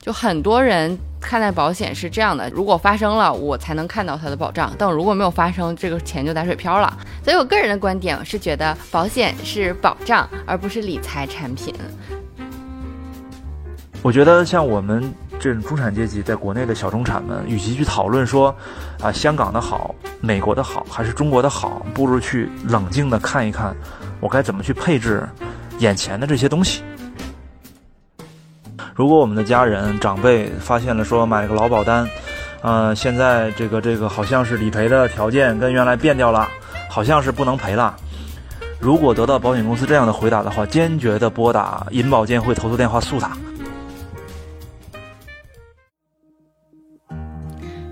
就很多人看待保险是这样的：如果发生了，我才能看到它的保障；但如果没有发生，这个钱就打水漂了。所以我个人的观点是觉得保险是保障，而不是理财产品。我觉得像我们这种中产阶级，在国内的小中产们，与其去讨论说啊香港的好、美国的好还是中国的好，不如去冷静的看一看，我该怎么去配置眼前的这些东西。如果我们的家人长辈发现了说买个劳保单，呃，现在这个这个好像是理赔的条件跟原来变掉了，好像是不能赔了。如果得到保险公司这样的回答的话，坚决的拨打银保监会投诉电话诉他。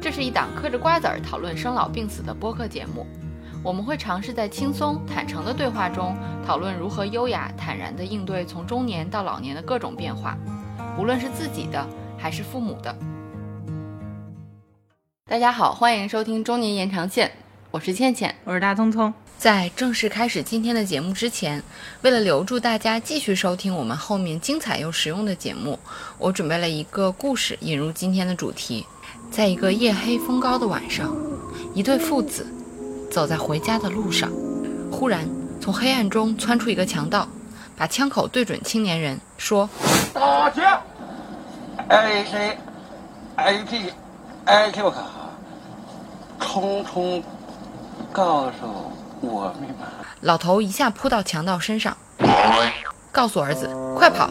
这是一档嗑着瓜子儿讨论生老病死的播客节目，我们会尝试在轻松坦诚的对话中讨论如何优雅坦然地应对从中年到老年的各种变化，无论是自己的还是父母的。大家好，欢迎收听中年延长线，我是倩倩。我是大聪聪。在正式开始今天的节目之前，为了留住大家继续收听我们后面精彩又实用的节目，我准备了一个故事引入今天的主题。在一个夜黑风高的晚上，一对父子走在回家的路上，忽然从黑暗中窜出一个强盗，把枪口对准青年人，说：“打劫！A C A P A Q 卡，通通告诉我密码。”老头一下扑到强盗身上，告诉儿子：“快跑！”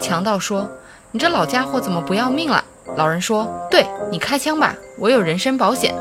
强盗说：“你这老家伙怎么不要命了？”老人说：“对你开枪吧，我有人身保险。”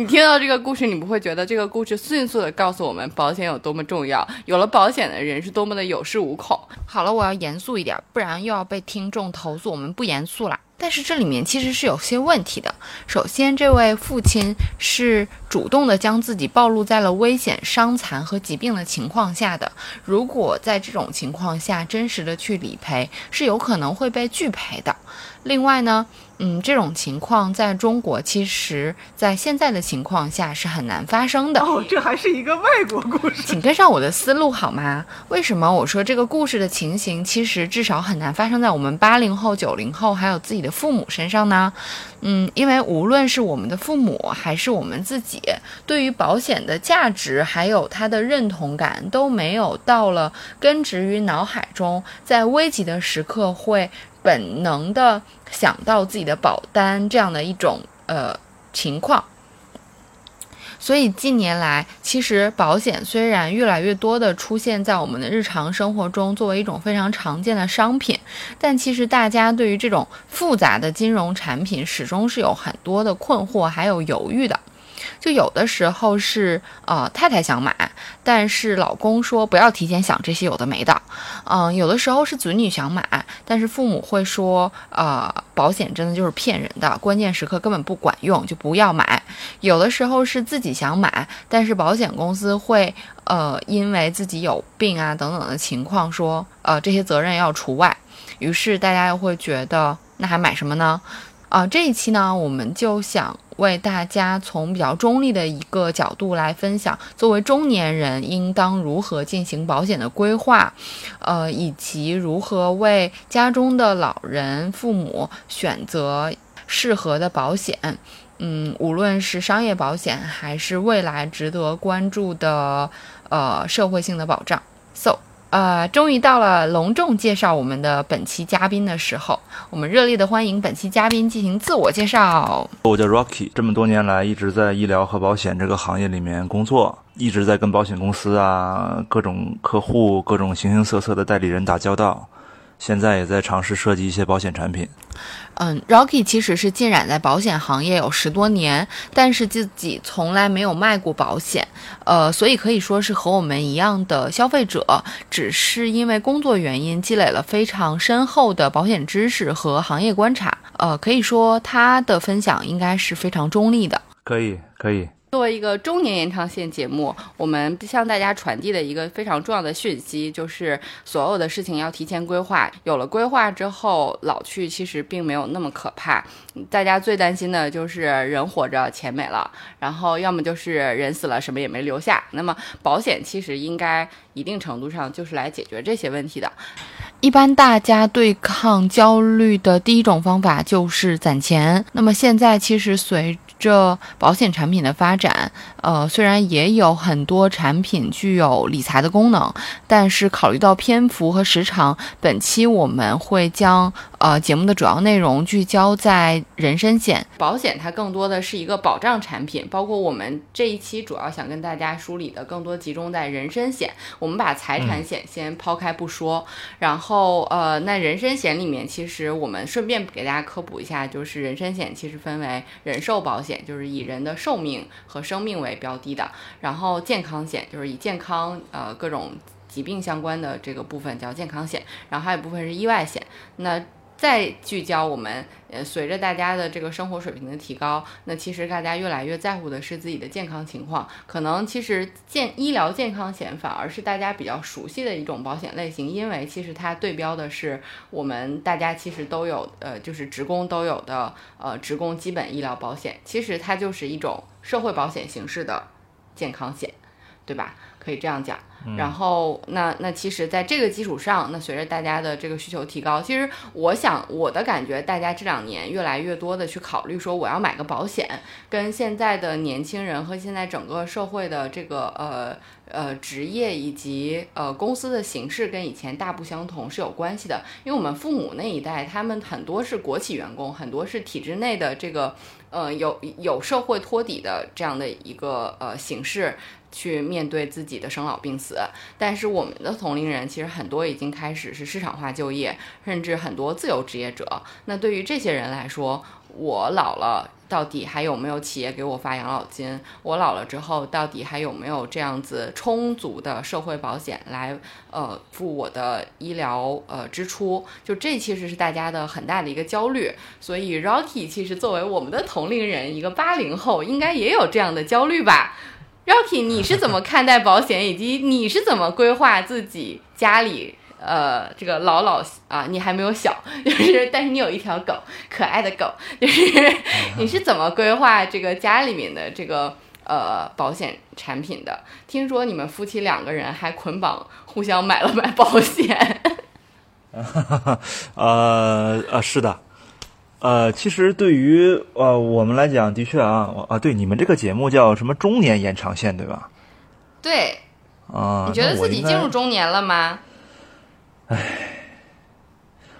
你听到这个故事，你不会觉得这个故事迅速的告诉我们保险有多么重要，有了保险的人是多么的有恃无恐。好了，我要严肃一点，不然又要被听众投诉我们不严肃了。但是这里面其实是有些问题的。首先，这位父亲是主动的将自己暴露在了危险、伤残和疾病的情况下的。如果在这种情况下真实的去理赔，是有可能会被拒赔的。另外呢，嗯，这种情况在中国，其实在现在的情况下是很难发生的。哦，这还是一个外国故事，请跟上我的思路好吗？为什么我说这个故事的情形，其实至少很难发生在我们八零后、九零后还有自己的父母身上呢？嗯，因为无论是我们的父母还是我们自己，对于保险的价值还有它的认同感，都没有到了根植于脑海中，在危急的时刻会。本能的想到自己的保单这样的一种呃情况，所以近年来，其实保险虽然越来越多的出现在我们的日常生活中，作为一种非常常见的商品，但其实大家对于这种复杂的金融产品，始终是有很多的困惑还有犹豫的。就有的时候是呃太太想买，但是老公说不要提前想这些有的没的。嗯，有的时候是子女想买，但是父母会说呃保险真的就是骗人的，关键时刻根本不管用，就不要买。有的时候是自己想买，但是保险公司会呃因为自己有病啊等等的情况说呃这些责任要除外，于是大家又会觉得那还买什么呢？啊，这一期呢我们就想。为大家从比较中立的一个角度来分享，作为中年人应当如何进行保险的规划，呃，以及如何为家中的老人、父母选择适合的保险。嗯，无论是商业保险，还是未来值得关注的呃社会性的保障。So。呃，终于到了隆重介绍我们的本期嘉宾的时候，我们热烈的欢迎本期嘉宾进行自我介绍。我叫 Rocky，这么多年来一直在医疗和保险这个行业里面工作，一直在跟保险公司啊、各种客户、各种形形色色的代理人打交道。现在也在尝试设计一些保险产品。嗯，Rocky 其实是浸染在保险行业有十多年，但是自己从来没有卖过保险，呃，所以可以说是和我们一样的消费者，只是因为工作原因积累了非常深厚的保险知识和行业观察。呃，可以说他的分享应该是非常中立的。可以，可以。作为一个中年延长线节目，我们向大家传递的一个非常重要的讯息，就是所有的事情要提前规划。有了规划之后，老去其实并没有那么可怕。大家最担心的就是人活着钱没了，然后要么就是人死了什么也没留下。那么保险其实应该一定程度上就是来解决这些问题的。一般大家对抗焦虑的第一种方法就是攒钱。那么现在其实随这保险产品的发展，呃，虽然也有很多产品具有理财的功能，但是考虑到篇幅和时长，本期我们会将呃节目的主要内容聚焦在人身险。保险它更多的是一个保障产品，包括我们这一期主要想跟大家梳理的，更多集中在人身险。我们把财产险先抛开不说，然后呃，那人身险里面，其实我们顺便给大家科普一下，就是人身险其实分为人寿保险，就是以人的寿命和生命为标的的，然后健康险就是以健康呃各种疾病相关的这个部分叫健康险，然后还有一部分是意外险。那再聚焦我们，呃，随着大家的这个生活水平的提高，那其实大家越来越在乎的是自己的健康情况。可能其实健医疗健康险反而是大家比较熟悉的一种保险类型，因为其实它对标的是我们大家其实都有，呃，就是职工都有的，呃，职工基本医疗保险。其实它就是一种社会保险形式的健康险，对吧？可以这样讲。然后，那那其实，在这个基础上，那随着大家的这个需求提高，其实我想我的感觉，大家这两年越来越多的去考虑说，我要买个保险，跟现在的年轻人和现在整个社会的这个呃呃职业以及呃公司的形式跟以前大不相同是有关系的。因为我们父母那一代，他们很多是国企员工，很多是体制内的这个呃有有社会托底的这样的一个呃形式。去面对自己的生老病死，但是我们的同龄人其实很多已经开始是市场化就业，甚至很多自由职业者。那对于这些人来说，我老了到底还有没有企业给我发养老金？我老了之后到底还有没有这样子充足的社会保险来呃付我的医疗呃支出？就这其实是大家的很大的一个焦虑。所以 Rocky 其实作为我们的同龄人，一个八零后，应该也有这样的焦虑吧？Rocky，你是怎么看待保险，以及你是怎么规划自己家里呃这个老老啊，你还没有小，就是但是你有一条狗，可爱的狗，就是你是怎么规划这个家里面的这个呃保险产品的？听说你们夫妻两个人还捆绑互相买了买保险。呃呃，是的。呃，其实对于呃我们来讲，的确啊，啊，对你们这个节目叫什么中年延长线，对吧？对。啊，你觉得自己进入中年了吗？唉，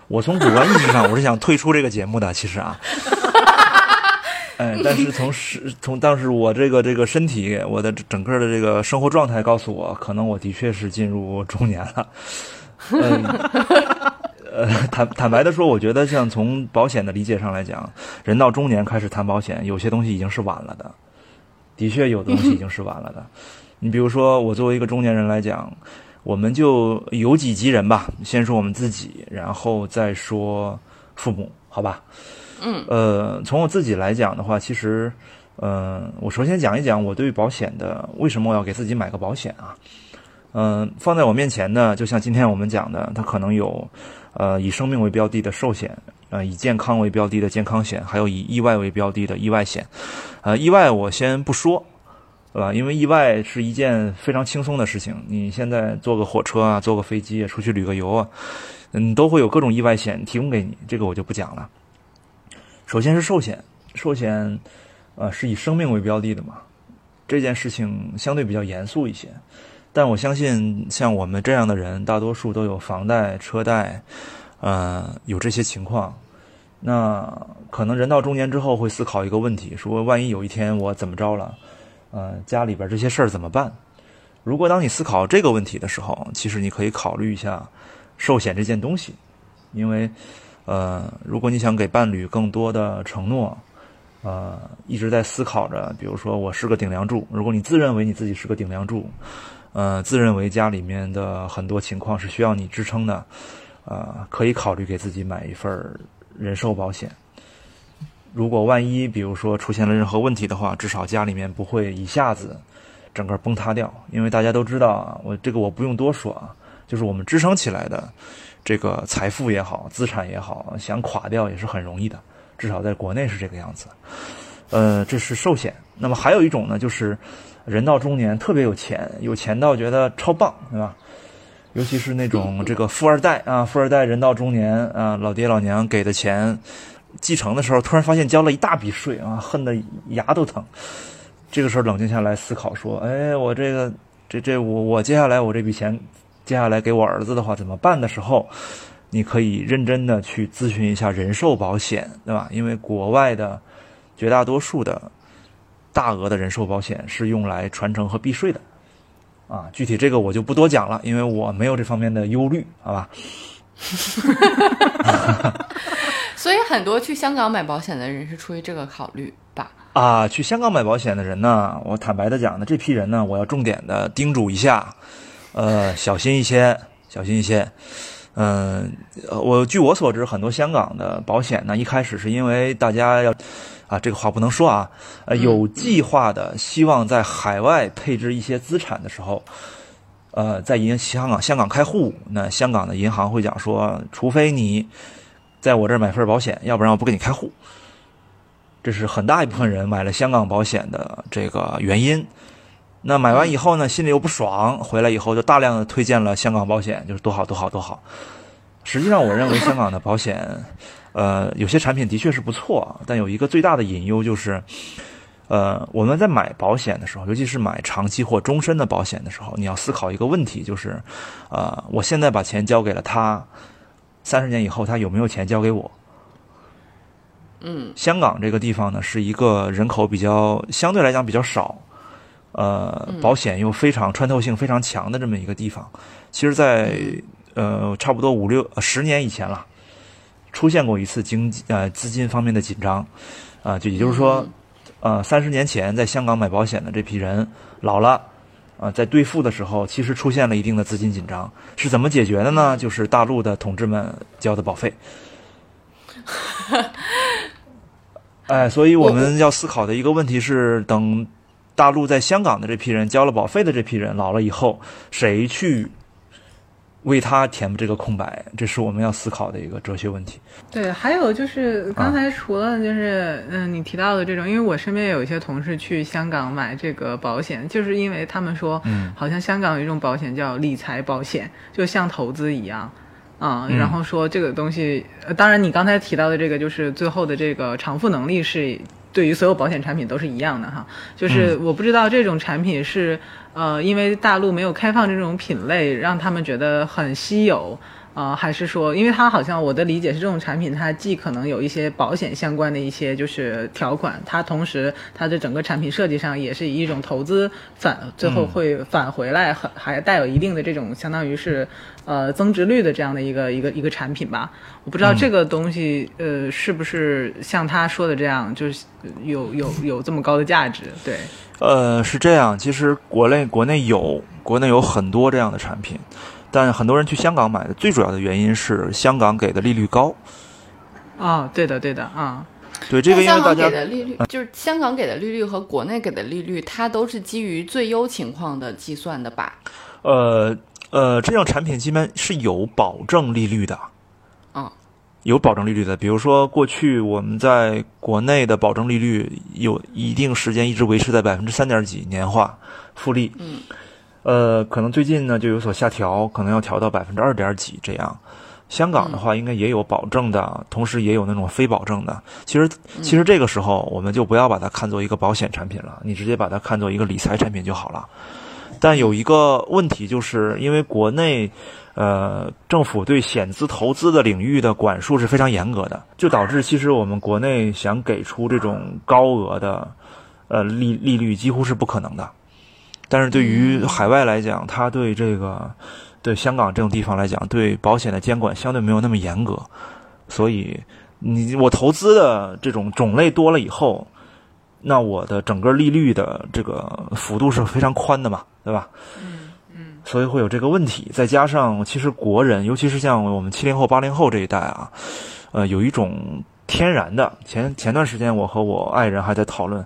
我从主观意识上我是想退出这个节目的，其实啊。哎，但是从是从当时我这个这个身体，我的整个的这个生活状态告诉我，可能我的确是进入中年了。嗯。呃，坦坦白的说，我觉得像从保险的理解上来讲，人到中年开始谈保险，有些东西已经是晚了的。的确，有的东西已经是晚了的。你比如说，我作为一个中年人来讲，我们就由己及人吧，先说我们自己，然后再说父母，好吧？嗯。呃，从我自己来讲的话，其实，嗯，我首先讲一讲我对保险的为什么我要给自己买个保险啊？嗯，放在我面前的，就像今天我们讲的，它可能有。呃，以生命为标的的寿险，呃，以健康为标的的健康险，还有以意外为标的的意外险。呃，意外我先不说，对吧？因为意外是一件非常轻松的事情。你现在坐个火车啊，坐个飞机啊，出去旅个游啊，嗯，都会有各种意外险提供给你。这个我就不讲了。首先是寿险，寿险，呃，是以生命为标的的嘛，这件事情相对比较严肃一些。但我相信，像我们这样的人，大多数都有房贷、车贷，呃，有这些情况。那可能人到中年之后会思考一个问题：说万一有一天我怎么着了，呃，家里边这些事儿怎么办？如果当你思考这个问题的时候，其实你可以考虑一下寿险这件东西，因为，呃，如果你想给伴侣更多的承诺，呃，一直在思考着，比如说我是个顶梁柱，如果你自认为你自己是个顶梁柱。呃，自认为家里面的很多情况是需要你支撑的，呃，可以考虑给自己买一份人寿保险。如果万一比如说出现了任何问题的话，至少家里面不会一下子整个崩塌掉。因为大家都知道啊，我这个我不用多说啊，就是我们支撑起来的这个财富也好，资产也好，想垮掉也是很容易的，至少在国内是这个样子。呃，这是寿险。那么还有一种呢，就是人到中年特别有钱，有钱到觉得超棒，对吧？尤其是那种 这个富二代啊，富二代人到中年啊，老爹老娘给的钱，继承的时候突然发现交了一大笔税啊，恨得牙都疼。这个时候冷静下来思考说，哎，我这个这这我我接下来我这笔钱接下来给我儿子的话怎么办的时候，你可以认真的去咨询一下人寿保险，对吧？因为国外的绝大多数的大额的人寿保险是用来传承和避税的。啊，具体这个我就不多讲了，因为我没有这方面的忧虑，好吧？所以很多去香港买保险的人是出于这个考虑吧？啊，去香港买保险的人呢，我坦白的讲呢，这批人呢，我要重点的叮嘱一下，呃，小心一些，小心一些。嗯，我据我所知，很多香港的保险呢，一开始是因为大家要。啊，这个话不能说啊。呃，有计划的希望在海外配置一些资产的时候，呃，在银香港香港开户，那香港的银行会讲说，除非你在我这儿买份保险，要不然我不给你开户。这是很大一部分人买了香港保险的这个原因。那买完以后呢，心里又不爽，回来以后就大量的推荐了香港保险，就是多好多好多好。实际上，我认为香港的保险。呃，有些产品的确是不错，但有一个最大的隐忧就是，呃，我们在买保险的时候，尤其是买长期或终身的保险的时候，你要思考一个问题，就是，呃，我现在把钱交给了他，三十年以后他有没有钱交给我？嗯，香港这个地方呢，是一个人口比较相对来讲比较少，呃，保险又非常穿透性非常强的这么一个地方。其实，在呃差不多五六十年以前了。出现过一次经济呃资金方面的紧张，啊，就也就是说，呃，三十年前在香港买保险的这批人老了，啊，在兑付的时候其实出现了一定的资金紧张，是怎么解决的呢？就是大陆的同志们交的保费。哎，所以我们要思考的一个问题是，等大陆在香港的这批人交了保费的这批人老了以后，谁去？为他填补这个空白，这是我们要思考的一个哲学问题。对，还有就是刚才除了就是嗯你提到的这种，因为我身边有一些同事去香港买这个保险，就是因为他们说，嗯，好像香港有一种保险叫理财保险，就像投资一样，啊，然后说这个东西，当然你刚才提到的这个就是最后的这个偿付能力是对于所有保险产品都是一样的哈，就是我不知道这种产品是。呃，因为大陆没有开放这种品类，让他们觉得很稀有，呃，还是说，因为它好像我的理解是，这种产品它既可能有一些保险相关的一些就是条款，它同时它的整个产品设计上也是以一种投资返，最后会返回来，还还带有一定的这种相当于是呃增值率的这样的一个一个一个产品吧。我不知道这个东西呃是不是像他说的这样，就是有有有这么高的价值，对。呃，是这样。其实国内国内有国内有很多这样的产品，但很多人去香港买的最主要的原因是香港给的利率高。啊，对的，对的，啊，对这个，因为大家给的利率就是香港给的利率和国内给的利率，它都是基于最优情况的计算的吧？呃呃，这样产品基本是有保证利率的。有保证利率的，比如说过去我们在国内的保证利率有一定时间一直维持在百分之三点几年化复利，嗯，呃，可能最近呢就有所下调，可能要调到百分之二点几这样。香港的话应该也有保证的，同时也有那种非保证的。其实其实这个时候我们就不要把它看作一个保险产品了，你直接把它看作一个理财产品就好了。但有一个问题，就是因为国内。呃，政府对险资投资的领域的管束是非常严格的，就导致其实我们国内想给出这种高额的呃利利率几乎是不可能的。但是对于海外来讲，他对这个对香港这种地方来讲，对保险的监管相对没有那么严格，所以你我投资的这种种类多了以后，那我的整个利率的这个幅度是非常宽的嘛，对吧？嗯嗯所以会有这个问题，再加上其实国人，尤其是像我们七零后、八零后这一代啊，呃，有一种天然的。前前段时间，我和我爱人还在讨论，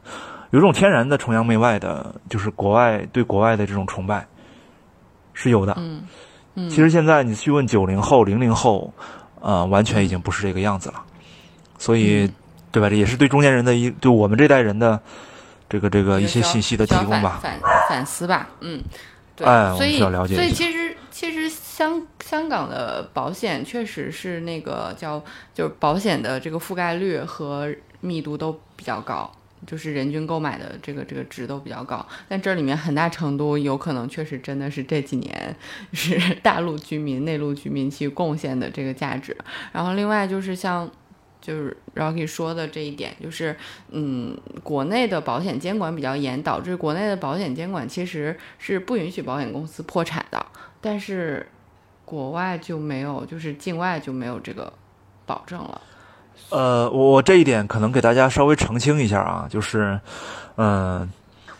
有一种天然的崇洋媚外的，就是国外对国外的这种崇拜是有的。嗯嗯，其实现在你去问九零后、零零后，呃，完全已经不是这个样子了。所以，对吧？这也是对中年人的一，对我们这代人的这个这个一些信息的提供吧，反反思吧。嗯，对，哎，所以了解所以其实其实香香港的保险确实是那个叫就是保险的这个覆盖率和密度都比较高。就是人均购买的这个这个值都比较高，但这里面很大程度有可能确实真的是这几年是 大陆居民、内陆居民去贡献的这个价值。然后另外就是像就是 Rocky 说的这一点，就是嗯，国内的保险监管比较严，导致国内的保险监管其实是不允许保险公司破产的，但是国外就没有，就是境外就没有这个保证了。呃，我这一点可能给大家稍微澄清一下啊，就是，嗯，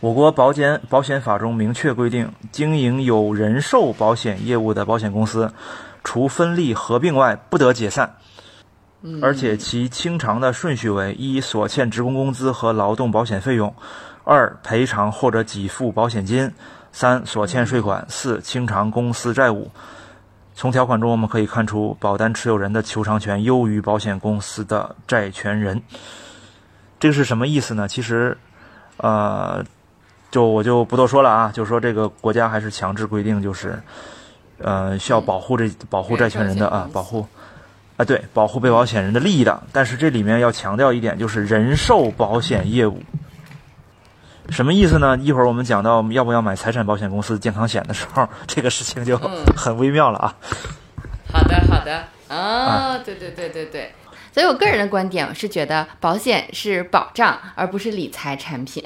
我国保险保险法中明确规定，经营有人寿保险业务的保险公司，除分立合并外，不得解散。而且其清偿的顺序为：一、所欠职工工资和劳动保险费用；二、赔偿或者给付保险金；三、所欠税款；四、清偿公司债务。从条款中我们可以看出，保单持有人的求偿权优于保险公司的债权人。这个是什么意思呢？其实，呃，就我就不多说了啊，就是说这个国家还是强制规定，就是呃需要保护这保护债权人的啊，保护啊对，保护被保险人的利益的。但是这里面要强调一点，就是人寿保险业务。什么意思呢？一会儿我们讲到要不要买财产保险公司健康险的时候，这个事情就很微妙了啊。好的，好的，啊，对对对对对。所以我个人的观点是觉得保险是保障，而不是理财产品。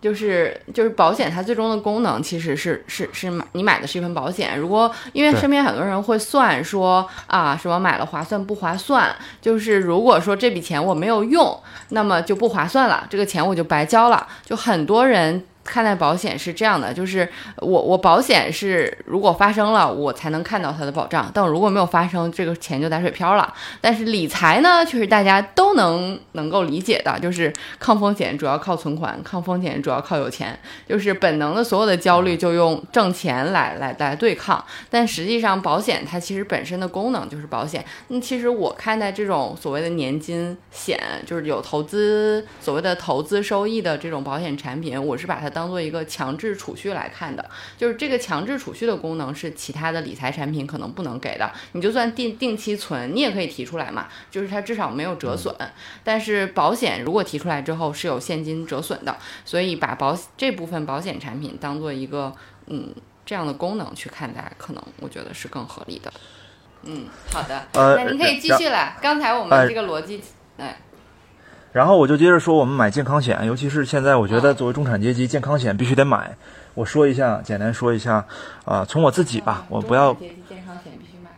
就是就是保险，它最终的功能其实是是是买你买的是一份保险。如果因为身边很多人会算说啊什么买了划算不划算，就是如果说这笔钱我没有用，那么就不划算了，这个钱我就白交了。就很多人。看待保险是这样的，就是我我保险是如果发生了我才能看到它的保障，但我如果没有发生，这个钱就打水漂了。但是理财呢，却是大家都能能够理解的，就是抗风险主要靠存款，抗风险主要靠有钱，就是本能的所有的焦虑就用挣钱来来来对抗。但实际上保险它其实本身的功能就是保险。那其实我看待这种所谓的年金险，就是有投资所谓的投资收益的这种保险产品，我是把它。当做一个强制储蓄来看的，就是这个强制储蓄的功能是其他的理财产品可能不能给的。你就算定定期存，你也可以提出来嘛，就是它至少没有折损。但是保险如果提出来之后是有现金折损的，所以把保这部分保险产品当做一个嗯这样的功能去看待，可能我觉得是更合理的。嗯，好的，那您可以继续了。刚才我们这个逻辑，哎。然后我就接着说，我们买健康险，尤其是现在，我觉得作为中产阶级，健康险必须得买。我说一下，简单说一下，啊，从我自己吧，我不要。阶级健康险必须买。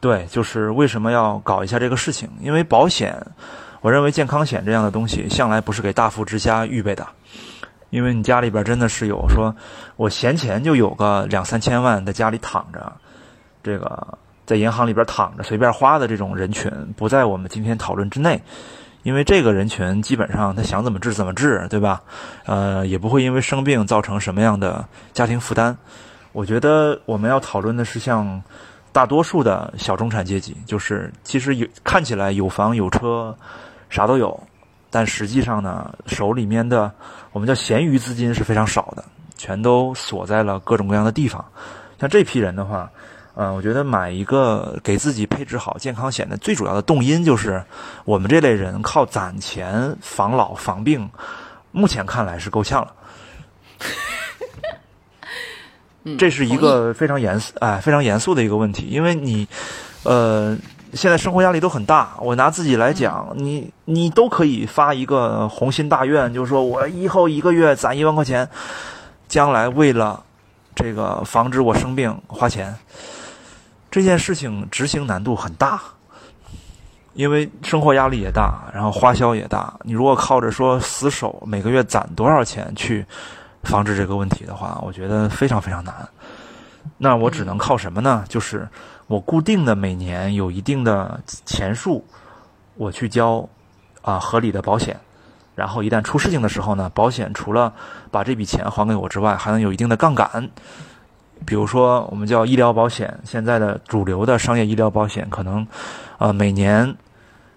对，就是为什么要搞一下这个事情？因为保险，我认为健康险这样的东西向来不是给大富之家预备的，因为你家里边真的是有说，我闲钱就有个两三千万在家里躺着，这个在银行里边躺着随便花的这种人群，不在我们今天讨论之内。因为这个人群基本上他想怎么治怎么治，对吧？呃，也不会因为生病造成什么样的家庭负担。我觉得我们要讨论的是像大多数的小中产阶级，就是其实有看起来有房有车，啥都有，但实际上呢，手里面的我们叫闲余资金是非常少的，全都锁在了各种各样的地方。像这批人的话。嗯，我觉得买一个给自己配置好健康险的最主要的动因就是，我们这类人靠攒钱防老防病，目前看来是够呛了。这是一个非常严肃哎非常严肃的一个问题，因为你呃现在生活压力都很大。我拿自己来讲，你你都可以发一个宏心大愿，就是说我以后一个月攒一万块钱，将来为了这个防止我生病花钱。这件事情执行难度很大，因为生活压力也大，然后花销也大。你如果靠着说死守每个月攒多少钱去防止这个问题的话，我觉得非常非常难。那我只能靠什么呢？就是我固定的每年有一定的钱数，我去交啊合理的保险，然后一旦出事情的时候呢，保险除了把这笔钱还给我之外，还能有一定的杠杆。比如说，我们叫医疗保险，现在的主流的商业医疗保险可能，呃，每年，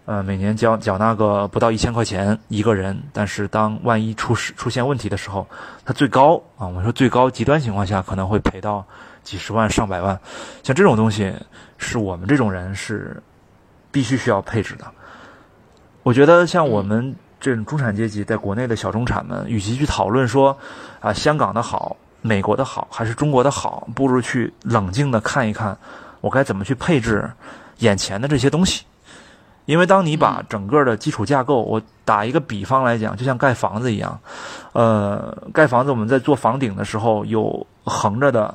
呃，每年交缴纳个不到一千块钱一个人，但是当万一出事出现问题的时候，它最高啊，我们说最高极端情况下可能会赔到几十万上百万，像这种东西是我们这种人是必须需要配置的。我觉得像我们这种中产阶级，在国内的小中产们，与其去讨论说啊香港的好。美国的好还是中国的好，不如去冷静的看一看，我该怎么去配置眼前的这些东西。因为当你把整个的基础架构，我打一个比方来讲，就像盖房子一样，呃，盖房子我们在做房顶的时候，有横着的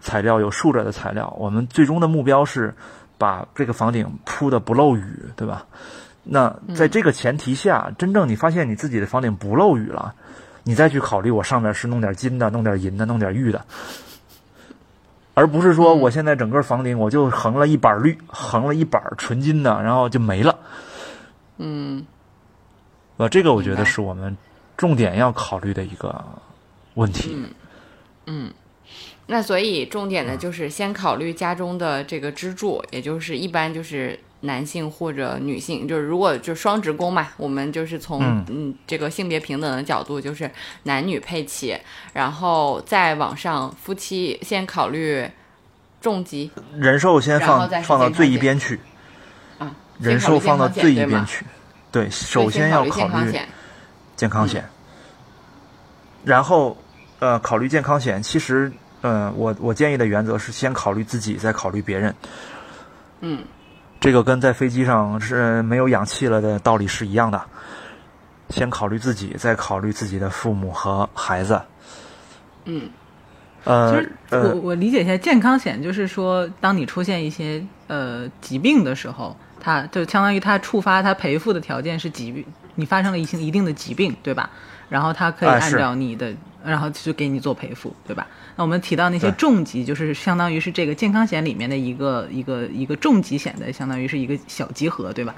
材料，有竖着的材料，我们最终的目标是把这个房顶铺的不漏雨，对吧？那在这个前提下，真正你发现你自己的房顶不漏雨了。你再去考虑，我上面是弄点金的，弄点银的，弄点玉的，而不是说我现在整个房顶我就横了一板绿，横了一板纯金的，然后就没了。嗯，呃，这个我觉得是我们重点要考虑的一个问题。嗯，嗯，那所以重点呢就是先考虑家中的这个支柱，也就是一般就是。男性或者女性，就是如果就双职工嘛，我们就是从嗯。这个性别平等的角度，就是男女配齐，然后再往上，夫妻先考虑重疾，人寿先放放到最一边去，啊，人寿放到最一边去，对，首先要考虑健康险，然后呃考虑健康险，其实嗯我我建议的原则是先考虑自己，再考虑别人，嗯。这个跟在飞机上是没有氧气了的道理是一样的，先考虑自己，再考虑自己的父母和孩子。嗯，呃，其实我我理解一下，健康险就是说，当你出现一些呃疾病的时候，它就相当于它触发它赔付的条件是疾病，你发生了一些一定的疾病，对吧？然后它可以按照你的，然后就给你做赔付，对吧？那我们提到那些重疾，就是相当于是这个健康险里面的一个一个一个重疾险的，相当于是一个小集合，对吧？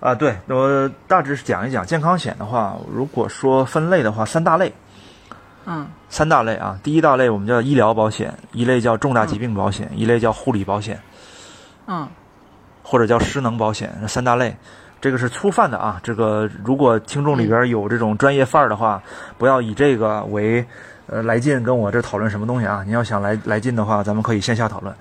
啊，对，我大致讲一讲健康险的话，如果说分类的话，三大类。嗯。三大类啊，第一大类我们叫医疗保险，一类叫重大疾病保险，一类叫护理保险。嗯。或者叫失能保险，这三大类，这个是粗泛的啊。这个如果听众里边有这种专业范儿的话，不要以这个为。呃，来劲跟我这讨论什么东西啊？你要想来来劲的话，咱们可以线下讨论。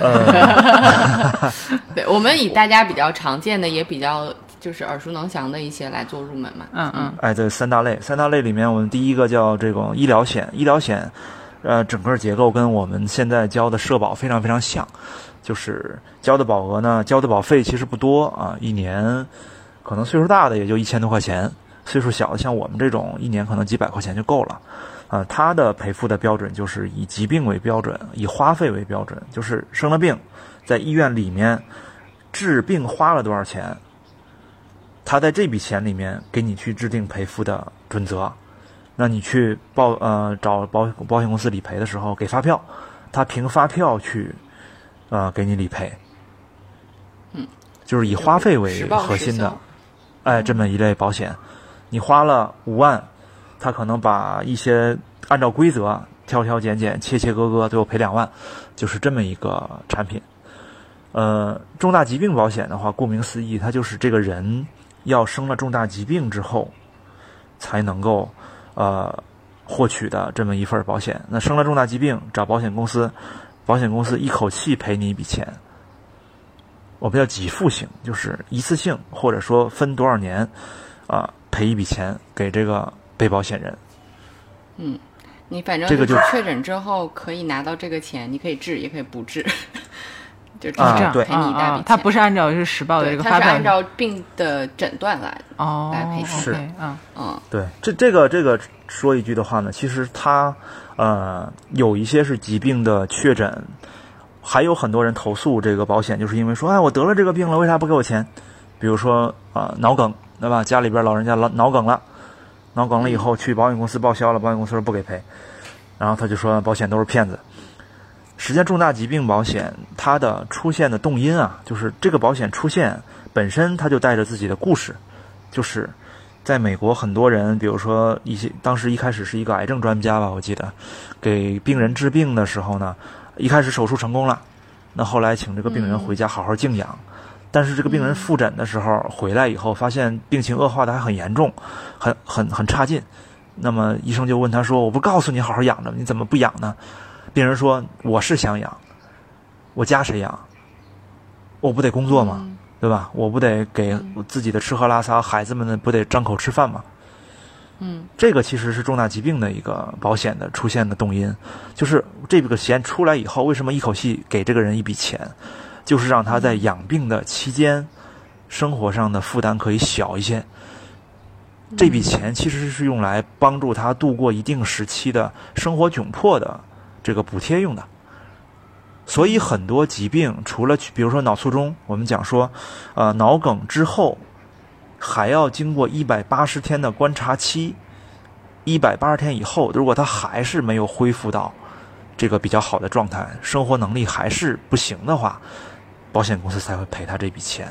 呃 对，我们以大家比较常见的，也比较就是耳熟能详的一些来做入门嘛。嗯嗯。哎，对三大类，三大类里面，我们第一个叫这种医疗险。医疗险，呃，整个结构跟我们现在交的社保非常非常像，就是交的保额呢，交的保费其实不多啊，一年可能岁数大的也就一千多块钱，岁数小的像我们这种，一年可能几百块钱就够了。呃，它的赔付的标准就是以疾病为标准，以花费为标准，就是生了病，在医院里面治病花了多少钱，他在这笔钱里面给你去制定赔付的准则。那你去报呃找保保险公司理赔的时候，给发票，他凭发票去呃给你理赔。嗯，就是以花费为核心的，哎，这么一类保险，你花了五万。他可能把一些按照规则挑挑拣拣、切切割割，最后赔两万，就是这么一个产品。呃，重大疾病保险的话，顾名思义，它就是这个人要生了重大疾病之后，才能够呃获取的这么一份保险。那生了重大疾病，找保险公司，保险公司一口气赔你一笔钱，我们叫给付型，就是一次性或者说分多少年啊赔一笔钱给这个。被保险人，嗯，你反正这个就确诊之后可以拿到这个钱，你可以治也可以不治，就这样对赔你一大笔钱。他不是按照是实报的这个发票，他是按照病的诊断来哦来赔钱。是嗯嗯，对，这这个这个说一句的话呢，其实他呃有一些是疾病的确诊，还有很多人投诉这个保险，就是因为说，哎，我得了这个病了，为啥不给我钱？比如说啊，脑梗，对吧？家里边老人家脑脑梗了。脑梗了以后去保险公司报销了，保险公司说不给赔，然后他就说保险都是骗子。实际上重大疾病保险它的出现的动因啊，就是这个保险出现本身它就带着自己的故事，就是在美国很多人，比如说一些当时一开始是一个癌症专家吧，我记得给病人治病的时候呢，一开始手术成功了，那后来请这个病人回家好好静养。但是这个病人复诊的时候回来以后，发现病情恶化的还很严重，很很很差劲。那么医生就问他说：“我不告诉你好好养着，你怎么不养呢？”病人说：“我是想养，我家谁养？我不得工作吗？对吧？我不得给自己的吃喝拉撒，孩子们呢不得张口吃饭吗？”嗯，这个其实是重大疾病的一个保险的出现的动因，就是这个钱出来以后，为什么一口气给这个人一笔钱？就是让他在养病的期间，生活上的负担可以小一些。这笔钱其实是用来帮助他度过一定时期的生活窘迫的这个补贴用的。所以很多疾病，除了比如说脑卒中，我们讲说，呃，脑梗之后还要经过一百八十天的观察期。一百八十天以后，如果他还是没有恢复到这个比较好的状态，生活能力还是不行的话，保险公司才会赔他这笔钱，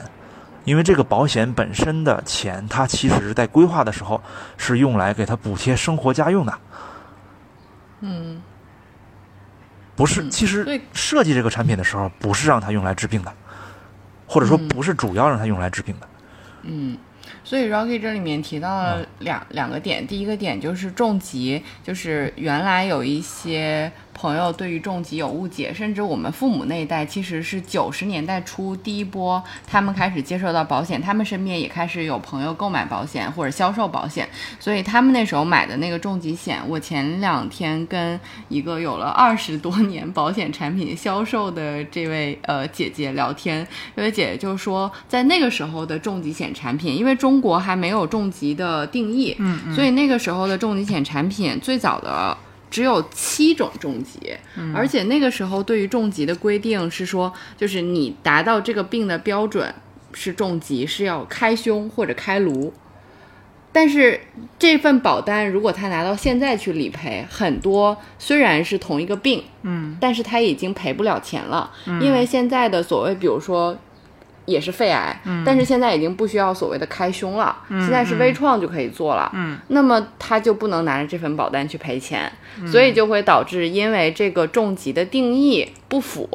因为这个保险本身的钱，它其实是在规划的时候是用来给他补贴生活家用的。嗯，不是，其实设计这个产品的时候，不是让它用来治病的，或者说不是主要让它用来治病的。嗯，所以 Rocky 这里面提到了两两个点，第一个点就是重疾，就是原来有一些。朋友对于重疾有误解，甚至我们父母那一代其实是九十年代初第一波，他们开始接受到保险，他们身边也开始有朋友购买保险或者销售保险，所以他们那时候买的那个重疾险，我前两天跟一个有了二十多年保险产品销售的这位呃姐姐聊天，这位姐姐就说，在那个时候的重疾险产品，因为中国还没有重疾的定义，嗯，所以那个时候的重疾险产品最早的。只有七种重疾，而且那个时候对于重疾的规定是说，就是你达到这个病的标准是重疾，是要开胸或者开颅。但是这份保单如果他拿到现在去理赔，很多虽然是同一个病，嗯，但是他已经赔不了钱了，因为现在的所谓，比如说。也是肺癌，但是现在已经不需要所谓的开胸了，现在是微创就可以做了。嗯，那么他就不能拿着这份保单去赔钱，所以就会导致因为这个重疾的定义不符，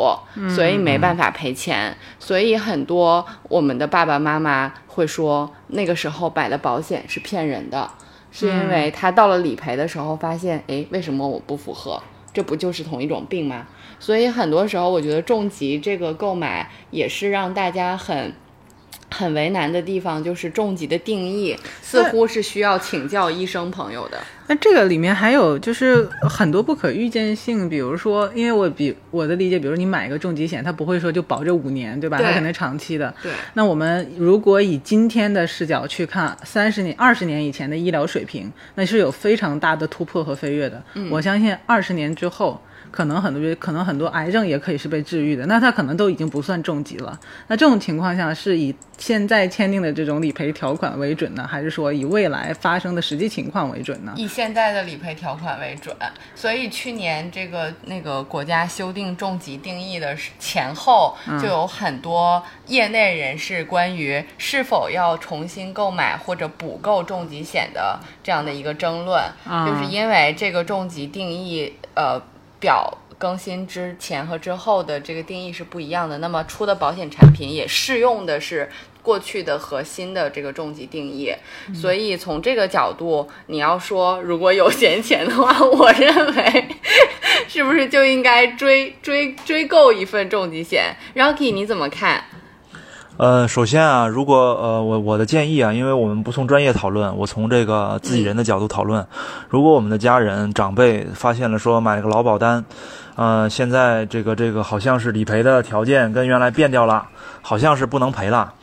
所以没办法赔钱。所以很多我们的爸爸妈妈会说，那个时候买的保险是骗人的，是因为他到了理赔的时候发现，哎，为什么我不符合？这不就是同一种病吗？所以很多时候，我觉得重疾这个购买也是让大家很很为难的地方，就是重疾的定义似乎是需要请教医生朋友的。那这个里面还有就是很多不可预见性，比如说，因为我比我的理解，比如你买一个重疾险，它不会说就保这五年，对吧？它可能长期的。对。那我们如果以今天的视角去看三十年、二十年以前的医疗水平，那是有非常大的突破和飞跃的。嗯。我相信二十年之后。可能很多，可能很多癌症也可以是被治愈的，那它可能都已经不算重疾了。那这种情况下，是以现在签订的这种理赔条款为准呢，还是说以未来发生的实际情况为准呢？以现在的理赔条款为准。所以去年这个那个国家修订重疾定义的前后，就有很多业内人士关于是否要重新购买或者补购重疾险的这样的一个争论，就是因为这个重疾定义，呃。表更新之前和之后的这个定义是不一样的，那么出的保险产品也适用的是过去的核心的这个重疾定义，所以从这个角度，你要说如果有闲钱的话，我认为是不是就应该追追追购一份重疾险？Rocky，你怎么看？呃，首先啊，如果呃我我的建议啊，因为我们不从专业讨论，我从这个自己人的角度讨论。如果我们的家人长辈发现了说买了个劳保单，呃，现在这个这个好像是理赔的条件跟原来变掉了，好像是不能赔了。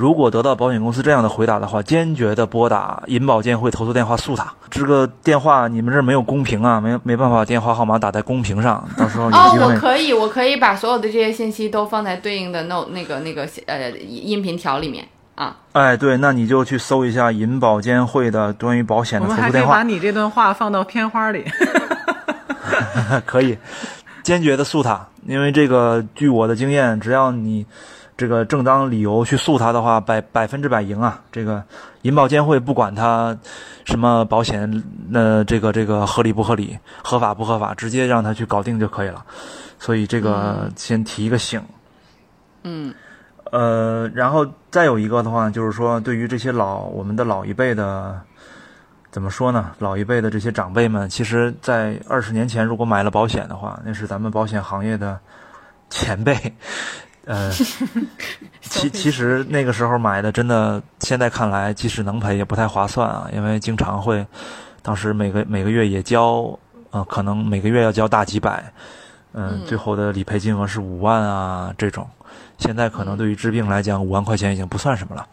如果得到保险公司这样的回答的话，坚决的拨打银保监会投诉电话诉他。这个电话你们这没有公屏啊，没没办法电话号码打在公屏上，到时候有机会。哦，我可以，我可以把所有的这些信息都放在对应的 no 那个那个呃音频条里面啊。哎，对，那你就去搜一下银保监会的关于保险的投诉电话。我们还可以把你这段话放到片花里。可以。坚决的诉他，因为这个据我的经验，只要你这个正当理由去诉他的话，百百分之百赢啊。这个银保监会不管他什么保险，那这个这个合理不合理，合法不合法，直接让他去搞定就可以了。所以这个先提一个醒。嗯。呃，然后再有一个的话，就是说，对于这些老我们的老一辈的，怎么说呢？老一辈的这些长辈们，其实，在二十年前如果买了保险的话，那是咱们保险行业的前辈。呃，其其实那个时候买的，真的，现在看来，即使能赔，也不太划算啊，因为经常会，当时每个每个月也交，呃，可能每个月要交大几百，嗯，最后的理赔金额是五万啊，这种。现在可能对于治病来讲，五万块钱已经不算什么了。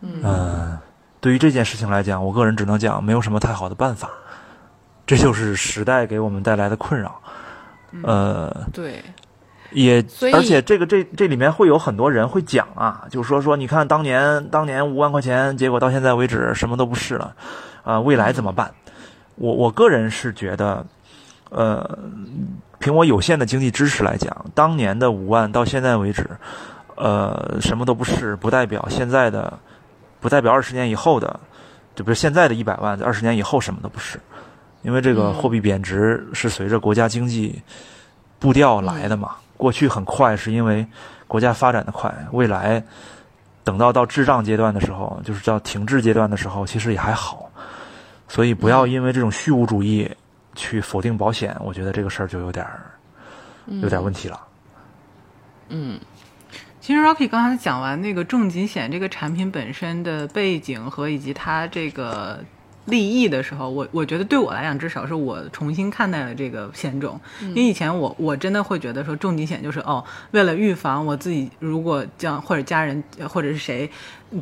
嗯，对于这件事情来讲，我个人只能讲没有什么太好的办法，这就是时代给我们带来的困扰。呃，对，也而且这个这这里面会有很多人会讲啊，就是说说你看当年当年五万块钱，结果到现在为止什么都不是了，啊，未来怎么办？我我个人是觉得，呃。凭我有限的经济知识来讲，当年的五万到现在为止，呃，什么都不是，不代表现在的，不代表二十年以后的，就比如现在的一百万，在二十年以后什么都不是，因为这个货币贬值是随着国家经济步调来的嘛。过去很快，是因为国家发展的快，未来等到到滞胀阶段的时候，就是叫停滞阶段的时候，其实也还好。所以不要因为这种虚无主义。去否定保险，我觉得这个事儿就有点儿有点问题了。嗯，其实 Rocky 刚才讲完那个重疾险这个产品本身的背景和以及它这个利益的时候，我我觉得对我来讲，至少是我重新看待了这个险种。因为以前我我真的会觉得说重疾险就是哦，为了预防我自己如果将或者家人或者是谁。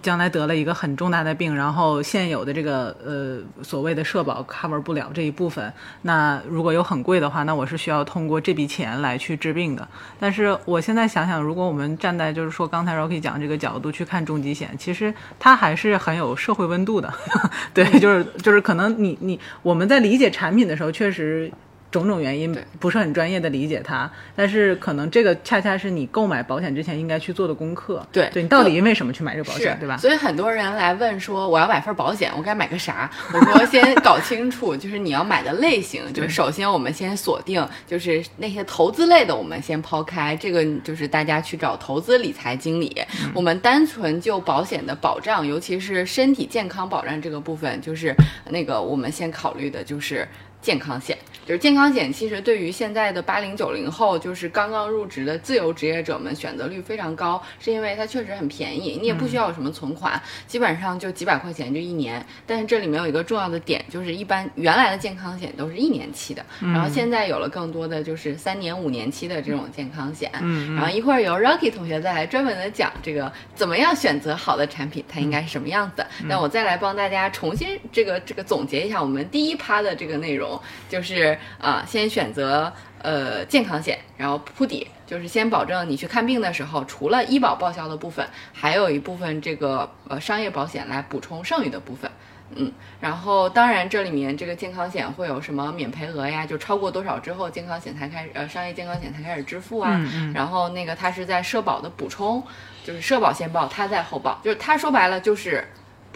将来得了一个很重大的病，然后现有的这个呃所谓的社保 cover 不了这一部分，那如果有很贵的话，那我是需要通过这笔钱来去治病的。但是我现在想想，如果我们站在就是说刚才 Rocky 讲这个角度去看重疾险，其实它还是很有社会温度的。对，就是就是可能你你我们在理解产品的时候，确实。种种原因不是很专业的理解它，但是可能这个恰恰是你购买保险之前应该去做的功课。对，对你到底因为什么去买这个保险，对吧？所以很多人来问说，我要买份保险，我该买个啥？我说先搞清楚，就是你要买的类型。就是首先我们先锁定，就是那些投资类的，我们先抛开。这个就是大家去找投资理财经理。我们单纯就保险的保障，尤其是身体健康保障这个部分，就是那个我们先考虑的就是健康险。就是健康险，其实对于现在的八零九零后，就是刚刚入职的自由职业者们，选择率非常高，是因为它确实很便宜，你也不需要有什么存款，基本上就几百块钱就一年。但是这里面有一个重要的点，就是一般原来的健康险都是一年期的，然后现在有了更多的就是三年、五年期的这种健康险。嗯，然后一会儿由 Rocky 同学再来专门的讲这个怎么样选择好的产品，它应该是什么样子。那我再来帮大家重新这个这个总结一下我们第一趴的这个内容，就是。啊，先选择呃健康险，然后铺底，就是先保证你去看病的时候，除了医保报销的部分，还有一部分这个呃商业保险来补充剩余的部分。嗯，然后当然这里面这个健康险会有什么免赔额呀？就超过多少之后，健康险才开始呃商业健康险才开始支付啊。嗯嗯。然后那个它是在社保的补充，就是社保先报，它在后报，就是它说白了就是。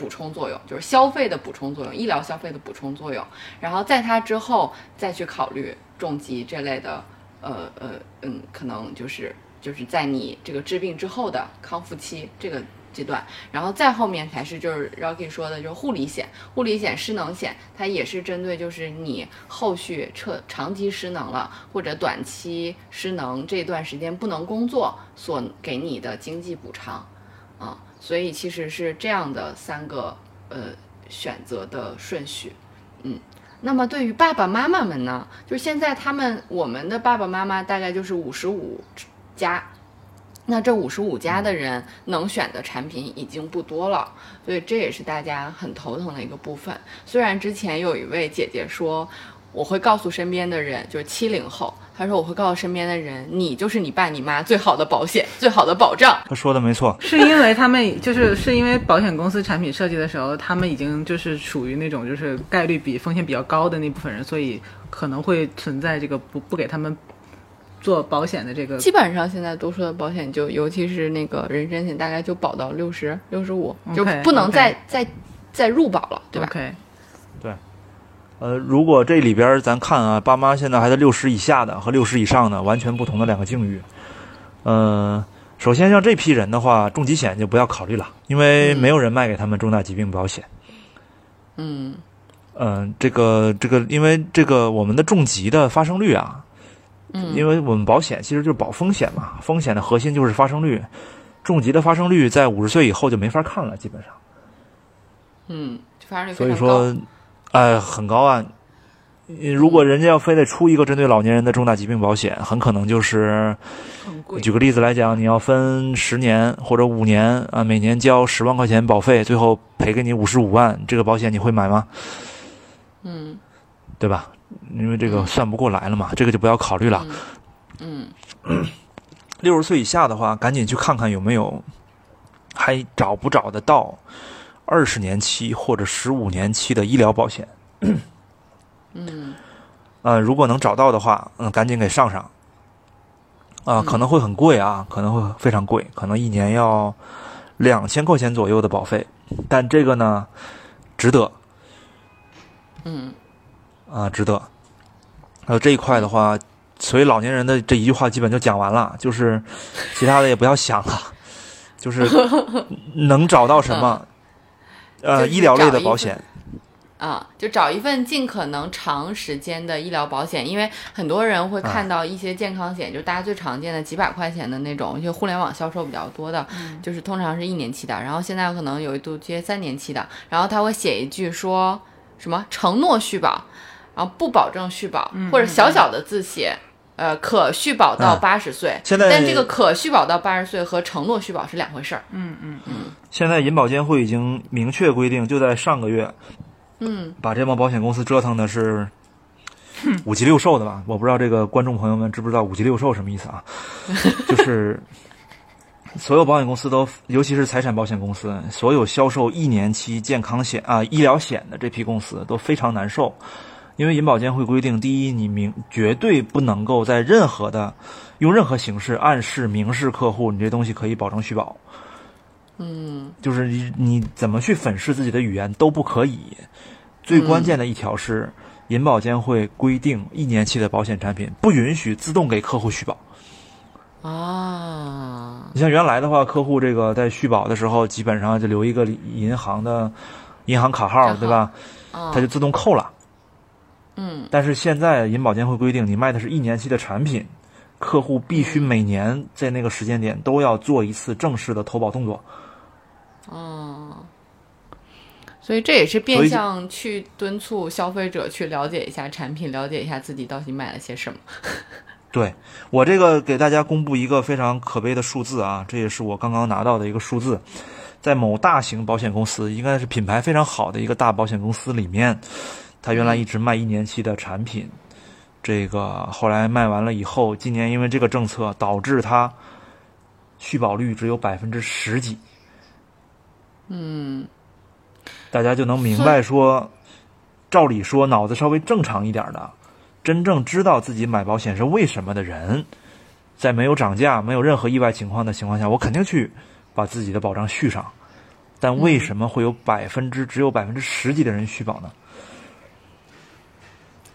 补充作用就是消费的补充作用，医疗消费的补充作用，然后在它之后再去考虑重疾这类的，呃呃嗯，可能就是就是在你这个治病之后的康复期这个阶段，然后再后面才是就是 Rocky 说的，就是护理险、护理险、失能险，它也是针对就是你后续彻长期失能了或者短期失能这段时间不能工作所给你的经济补偿，所以其实是这样的三个呃选择的顺序，嗯，那么对于爸爸妈妈们呢，就是现在他们我们的爸爸妈妈大概就是五十五加，那这五十五加的人能选的产品已经不多了，所以这也是大家很头疼的一个部分。虽然之前有一位姐姐说，我会告诉身边的人，就是七零后。他说：“我会告诉身边的人，你就是你爸你妈最好的保险，最好的保障。”他说的没错，是因为他们就是是因为保险公司产品设计的时候，他们已经就是属于那种就是概率比风险比较高的那部分人，所以可能会存在这个不不给他们做保险的这个。基本上现在多数的保险就，尤其是那个人身险，大概就保到六十六十五，就不能再再再入保了，对吧。呃，如果这里边咱看啊，爸妈现在还在六十以下的和六十以上的，完全不同的两个境遇。嗯，首先像这批人的话，重疾险就不要考虑了，因为没有人卖给他们重大疾病保险。嗯。嗯，这个这个，因为这个我们的重疾的发生率啊，嗯，因为我们保险其实就是保风险嘛，风险的核心就是发生率，重疾的发生率在五十岁以后就没法看了，基本上。嗯，发生率所以说。哎，很高啊！如果人家要非得出一个针对老年人的重大疾病保险，很可能就是举个例子来讲，你要分十年或者五年啊，每年交十万块钱保费，最后赔给你五十五万，这个保险你会买吗？嗯，对吧？因为这个算不过来了嘛，这个就不要考虑了。嗯，六十岁以下的话，赶紧去看看有没有还找不找得到。二十年期或者十五年期的医疗保险，嗯，呃，如果能找到的话，嗯，赶紧给上上。啊，可能会很贵啊，可能会非常贵，可能一年要两千块钱左右的保费，但这个呢，值得。嗯，啊，值得。还有这一块的话，所以老年人的这一句话基本就讲完了，就是其他的也不要想了，就是 能找到什么。呃，医疗类的保险，啊，就找一份尽可能长时间的医疗保险，因为很多人会看到一些健康险，就大家最常见的几百块钱的那种，就互联网销售比较多的，就是通常是一年期的，然后现在可能有一度接三年期的，然后他会写一句说什么承诺续保，然后不保证续保，或者小小的字写。呃，可续保到八十岁，现在但这个可续保到八十岁和承诺续保是两回事儿。嗯嗯嗯。现在银保监会已经明确规定，就在上个月，嗯，把这帮保险公司折腾的是五级六兽的吧？我不知道这个观众朋友们知不知道五级六兽什么意思啊？就是所有保险公司都，尤其是财产保险公司，所有销售一年期健康险啊、医疗险的这批公司都非常难受。因为银保监会规定，第一，你明绝对不能够在任何的用任何形式暗示、明示客户，你这东西可以保证续保。嗯，就是你你怎么去粉饰自己的语言都不可以。最关键的一条是，银保监会规定，一年期的保险产品不允许自动给客户续保。啊，你像原来的话，客户这个在续保的时候，基本上就留一个银行的银行卡号，对吧？啊，它就自动扣了。嗯，但是现在银保监会规定，你卖的是一年期的产品，客户必须每年在那个时间点都要做一次正式的投保动作。哦，所以这也是变相去敦促消费者去了解一下产品，了解一下自己到底买了些什么。对我这个给大家公布一个非常可悲的数字啊，这也是我刚刚拿到的一个数字，在某大型保险公司，应该是品牌非常好的一个大保险公司里面。他原来一直卖一年期的产品，这个后来卖完了以后，今年因为这个政策导致他续保率只有百分之十几。嗯，大家就能明白说，照理说脑子稍微正常一点的，真正知道自己买保险是为什么的人，在没有涨价、没有任何意外情况的情况下，我肯定去把自己的保障续上。但为什么会有百分之只有百分之十几的人续保呢？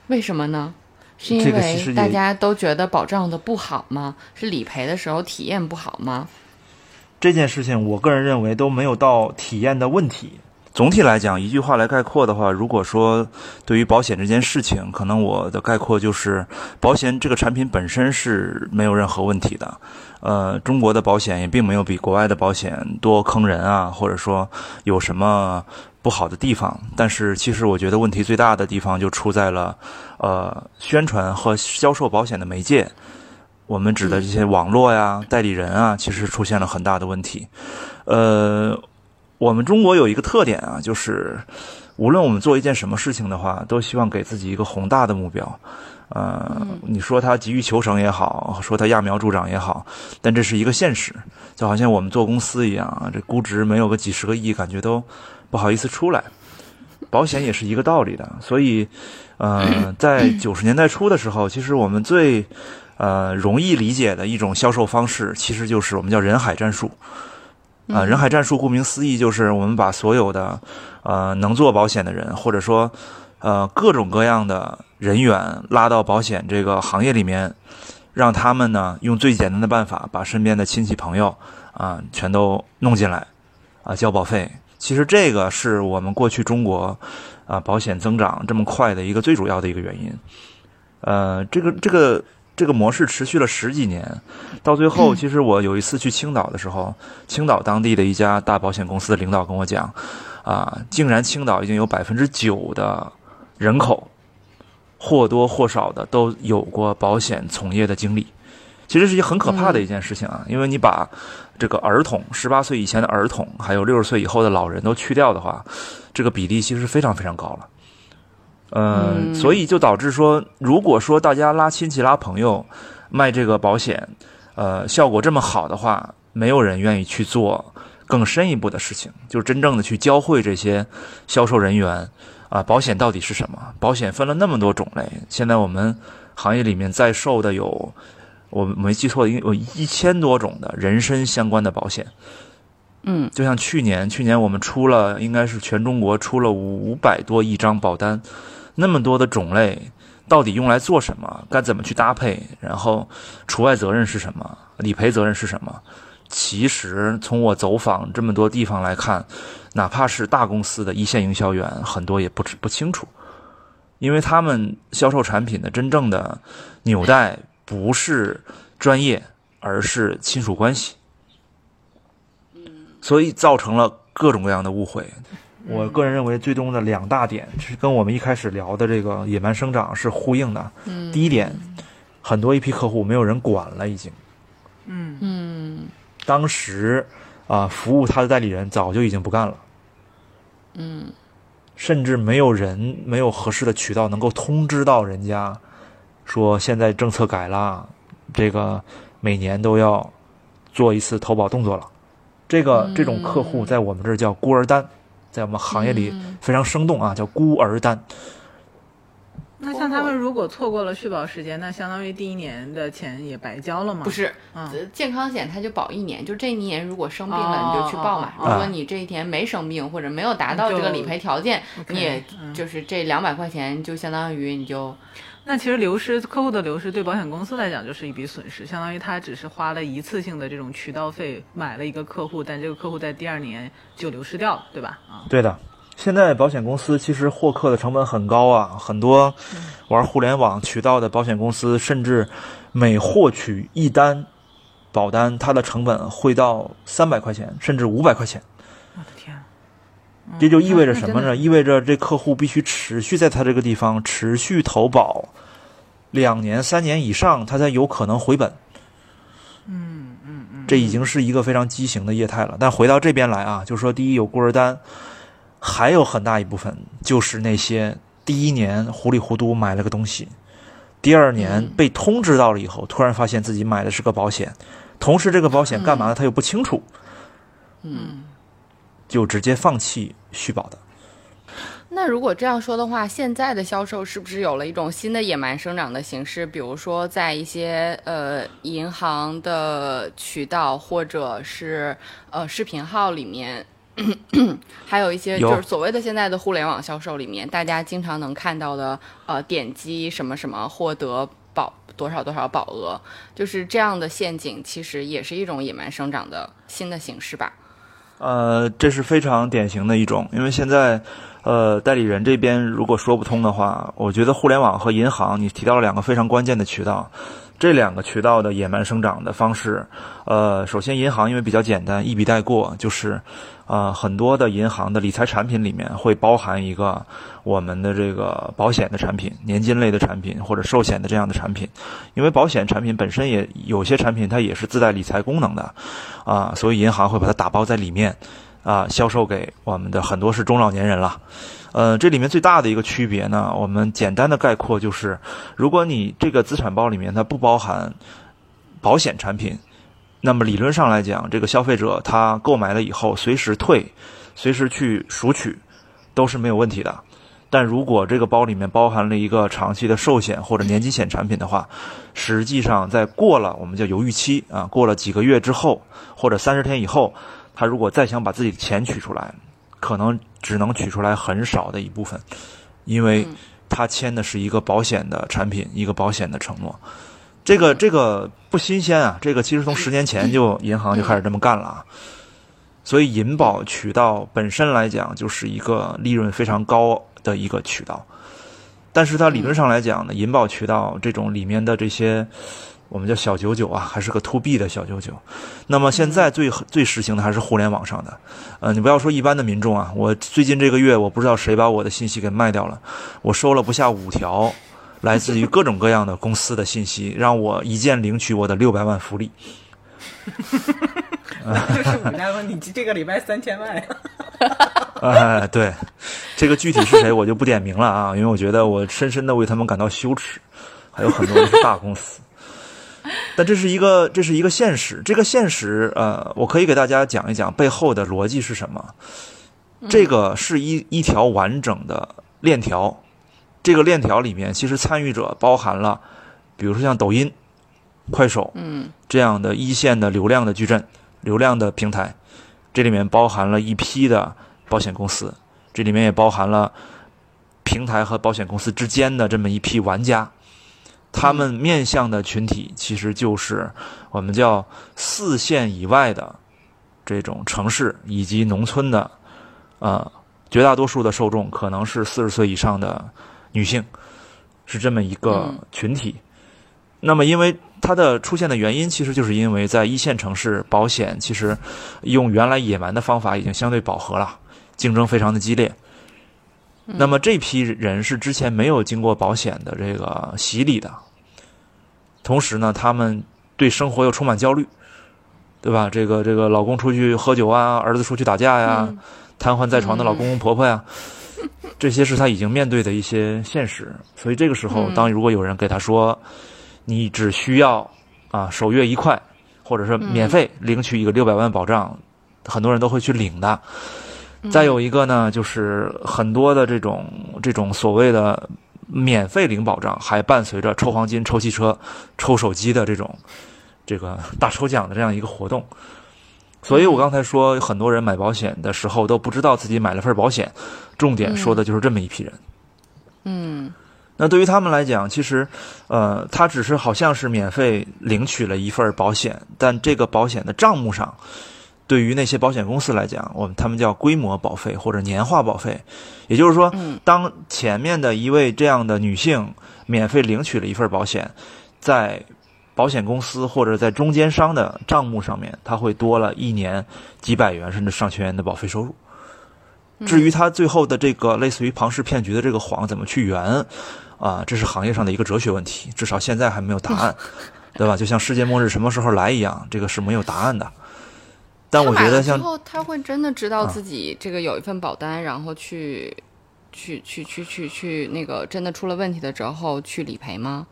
为什么呢？是因为大家都觉得保障的不好吗？是理赔的时候体验不好吗？这件事情，我个人认为都没有到体验的问题。总体来讲，一句话来概括的话，如果说对于保险这件事情，可能我的概括就是，保险这个产品本身是没有任何问题的。呃，中国的保险也并没有比国外的保险多坑人啊，或者说有什么不好的地方。但是，其实我觉得问题最大的地方就出在了，呃，宣传和销售保险的媒介，我们指的这些网络呀、代理人啊，其实出现了很大的问题。呃。我们中国有一个特点啊，就是无论我们做一件什么事情的话，都希望给自己一个宏大的目标。呃，你说他急于求成也好，说他揠苗助长也好，但这是一个现实。就好像我们做公司一样，这估值没有个几十个亿，感觉都不好意思出来。保险也是一个道理的。所以，呃，在九十年代初的时候，其实我们最呃容易理解的一种销售方式，其实就是我们叫人海战术。啊，人海战术顾名思义就是我们把所有的呃能做保险的人，或者说呃各种各样的人员拉到保险这个行业里面，让他们呢用最简单的办法把身边的亲戚朋友啊全都弄进来啊交保费。其实这个是我们过去中国啊保险增长这么快的一个最主要的一个原因。呃，这个这个这个模式持续了十几年，到最后，其实我有一次去青岛的时候，青岛当地的一家大保险公司的领导跟我讲，啊，竟然青岛已经有百分之九的人口或多或少的都有过保险从业的经历。其实是一很可怕的一件事情啊，因为你把这个儿童十八岁以前的儿童，还有六十岁以后的老人都去掉的话，这个比例其实非常非常高了。嗯，所以就导致说，如果说大家拉亲戚拉朋友卖这个保险，呃，效果这么好的话，没有人愿意去做更深一步的事情，就是真正的去教会这些销售人员啊，保险到底是什么？保险分了那么多种类，现在我们行业里面在售的有，我没记错，有一千多种的人身相关的保险。嗯，就像去年，去年我们出了，应该是全中国出了五百多亿张保单。那么多的种类，到底用来做什么？该怎么去搭配？然后，除外责任是什么？理赔责任是什么？其实，从我走访这么多地方来看，哪怕是大公司的一线营销员，很多也不知不清楚，因为他们销售产品的真正的纽带不是专业，而是亲属关系，所以造成了各种各样的误会。我个人认为，最终的两大点是跟我们一开始聊的这个野蛮生长是呼应的。嗯，第一点，很多一批客户没有人管了，已经。嗯嗯当时啊，服务他的代理人早就已经不干了，嗯甚至没有人没有合适的渠道能够通知到人家，说现在政策改了，这个每年都要做一次投保动作了。这个这种客户在我们这儿叫孤儿单。在我们行业里非常生动啊，叫孤儿单。那像他们如果错过了续保时间，那相当于第一年的钱也白交了吗？不是，嗯健康险它就保一年，就这一年如果生病了哦你就去报嘛。哦如果你这一年没生病或者没有达到这个理赔条件，你也嗯就是这两百块钱就相当于你就那其实流失客户的流失对保险公司来讲就是一笔损失，相当于他只是花了一次性的这种渠道费买了一个客户，但这个客户在第二年就流失掉了，对吧？啊，对的，现在保险公司其实获客的成本很高啊，很多玩互联网渠道的保险公司，甚至每获取一单保单，它的成本会到三百块钱，甚至五百块钱。这就意味着什么呢？意味着这客户必须持续在他这个地方持续投保两年、三年以上，他才有可能回本。嗯嗯嗯，这已经是一个非常畸形的业态了。但回到这边来啊，就是说，第一有孤儿单，还有很大一部分就是那些第一年糊里糊涂买了个东西，第二年嗯被通知到了以后，突然发现自己买的是个保险，同时这个保险干嘛呢？他又不清楚，嗯。就直接放弃续保的。那如果这样说的话，现在的销售是不是有了一种新的野蛮生长的形式？比如说，在一些呃银行的渠道，或者是呃视频号里面，还有一些就是所谓的现在的互联网销售里面，大家经常能看到的呃点击什么什么获得保多少多少保额，就是这样的陷阱，其实也是一种野蛮生长的新的形式吧？呃，这是非常典型的一种，因为现在，呃，代理人这边如果说不通的话，我觉得互联网和银行，你提到了两个非常关键的渠道，这两个渠道的野蛮生长的方式，呃，首先银行因为比较简单，一笔带过，就是，呃，很多的银行的理财产品里面会包含一个我们的这个保险的产品、年金类的产品或者寿险的这样的产品，因为保险产品本身也有些产品它也是自带理财功能的。啊，所以银行会把它打包在里面，啊，销售给我们的很多是中老年人了。呃，这里面最大的一个区别呢，我们简单的概括就是，如果你这个资产包里面它不包含保险产品，那么理论上来讲，这个消费者他购买了以后，随时退，随时去赎取，都是没有问题的。但如果这个包里面包含了一个长期的寿险或者年金险产品的话，实际上在过了我们叫犹豫期啊，过了几个月之后或者三十天以后，他如果再想把自己的钱取出来，可能只能取出来很少的一部分，因为他签的是一个保险的产品，一个保险的承诺。这个这个不新鲜啊，这个其实从十年前就银行就开始这么干了啊。所以银保渠道本身来讲就是一个利润非常高。的一个渠道，但是它理论上来讲呢，银保渠道这种里面的这些，我们叫小九九啊，还是个 to B 的小九九。那么现在最最实行的还是互联网上的。呃，你不要说一般的民众啊，我最近这个月我不知道谁把我的信息给卖掉了，我收了不下五条来自于各种各样的公司的信息，让我一键领取我的六百万福利。就是我家说你这个礼拜三千万。哎，对，这个具体是谁我就不点名了啊，因为我觉得我深深的为他们感到羞耻。还有很多是大公司，但这是一个这是一个现实。这个现实，呃，我可以给大家讲一讲背后的逻辑是什么。这个是一一条完整的链条，这个链条里面其实参与者包含了，比如说像抖音、快手，嗯，这样的一线的流量的矩阵、流量的平台，这里面包含了一批的。保险公司，这里面也包含了平台和保险公司之间的这么一批玩家，他们面向的群体其实就是我们叫四线以外的这种城市以及农村的，呃，绝大多数的受众可能是四十岁以上的女性，是这么一个群体。那么，因为它的出现的原因，其实就是因为在一线城市，保险其实用原来野蛮的方法已经相对饱和了。竞争非常的激烈，那么这批人是之前没有经过保险的这个洗礼的，同时呢，他们对生活又充满焦虑，对吧？这个这个老公出去喝酒啊，儿子出去打架呀，瘫痪在床的老公公婆婆呀，这些是他已经面对的一些现实。所以这个时候，当如果有人给他说，你只需要啊首月一块，或者是免费领取一个六百万保障，很多人都会去领的。再有一个呢，就是很多的这种这种所谓的免费领保障，还伴随着抽黄金、抽汽车、抽手机的这种这个大抽奖的这样一个活动。所以我刚才说，很多人买保险的时候都不知道自己买了份保险。重点说的就是这么一批人。嗯，那对于他们来讲，其实呃，他只是好像是免费领取了一份保险，但这个保险的账目上。对于那些保险公司来讲，我们他们叫规模保费或者年化保费，也就是说，当前面的一位这样的女性免费领取了一份保险，在保险公司或者在中间商的账目上面，他会多了一年几百元甚至上千元的保费收入。至于他最后的这个类似于庞氏骗局的这个谎怎么去圆，啊，这是行业上的一个哲学问题，至少现在还没有答案，对吧？就像世界末日什么时候来一样，这个是没有答案的。但我觉得，像后他会真的知道自己这个有一份保单，然后去去去去去去那个真的出了问题的时候去理赔吗？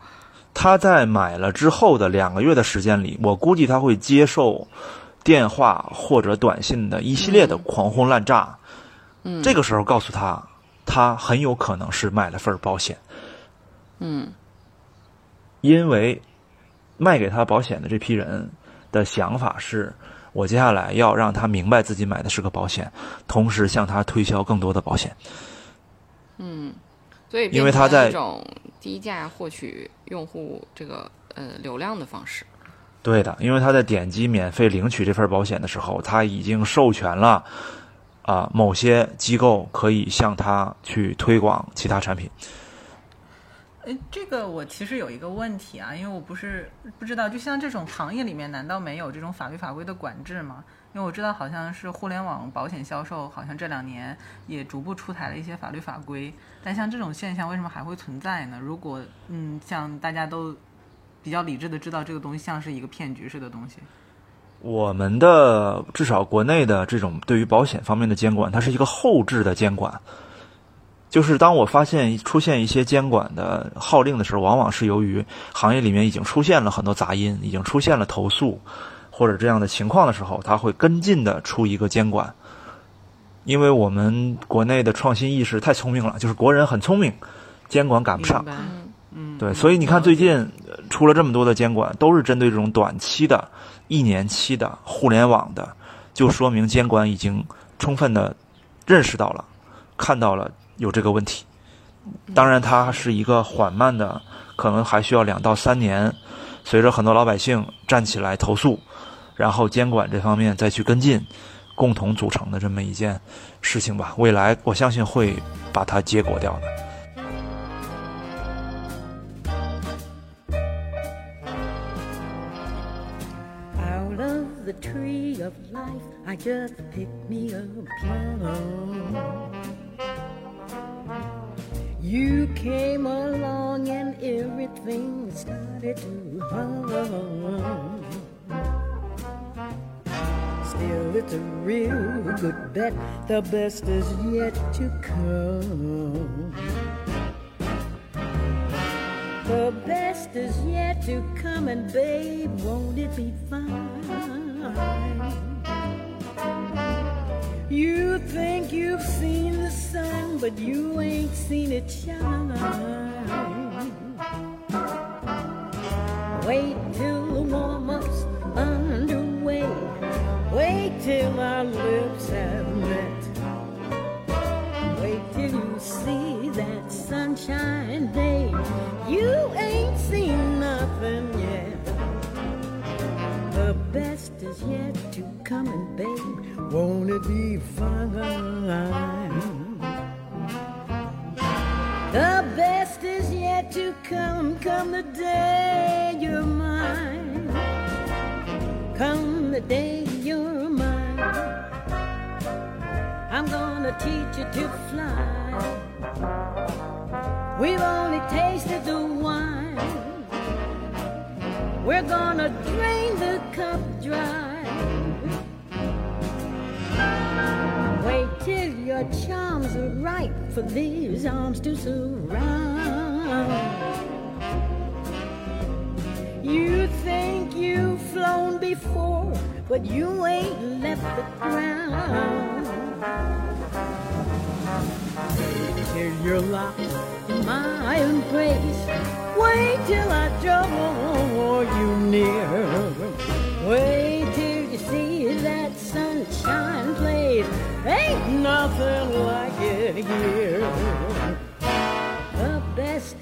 他在买了之后的两个月的时间里，我估计他会接受电话或者短信的一系列的狂轰滥炸。嗯，这个时候告诉他，他很有可能是买了份保险。嗯，因为卖给他保险的这批人的想法是。我接下来要让他明白自己买的是个保险，同时向他推销更多的保险。嗯，所以因为他在一种低价获取用户这个呃流量的方式。对的，因为他在点击免费领取这份保险的时候，他已经授权了啊某些机构可以向他去推广其他产品。哎，这个我其实有一个问题啊，因为我不是不知道，就像这种行业里面，难道没有这种法律法规的管制吗？因为我知道，好像是互联网保险销售，好像这两年也逐步出台了一些法律法规。但像这种现象，为什么还会存在呢？如果嗯，像大家都比较理智的知道这个东西像是一个骗局似的东西，我们的至少国内的这种对于保险方面的监管，它是一个后置的监管。就是当我发现出现一些监管的号令的时候，往往是由于行业里面已经出现了很多杂音，已经出现了投诉或者这样的情况的时候，他会跟进的出一个监管。因为我们国内的创新意识太聪明了，就是国人很聪明，监管赶不上。嗯，对，所以你看最近出了这么多的监管，都是针对这种短期的、一年期的互联网的，就说明监管已经充分的认识到了、看到了有这个问题。当然，它是一个缓慢的，可能还需要两到三年，随着很多老百姓站起来投诉，然后监管这方面再去跟进。共同组成的这么一件事情吧，未来我相信会把它结果掉的。Still, it's a real good bet. The best is yet to come. The best is yet to come, and babe, won't it be fine? You think you've seen the sun, but you ain't seen it shine. Wait till the warm up's Wait till our lips have met. Wait till you see that sunshine day. You ain't seen nothing yet. The best is yet to come, and babe, won't it be fine? The best is yet to come, come the day you're mine. Come the day you're mine. I'm gonna teach you to fly. We've only tasted the wine. We're gonna drain the cup dry. Wait till your charms are ripe for these arms to surround. You think you've flown before, but you ain't left the ground. Till you're locked in my embrace. Wait till I draw you near. Wait till you see that sunshine place. Ain't nothing like it here.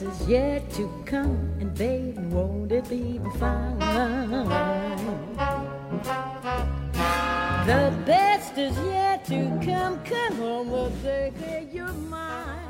Is yet to come, and baby, won't it be fine? The best is yet to come, come on, we'll take your mind.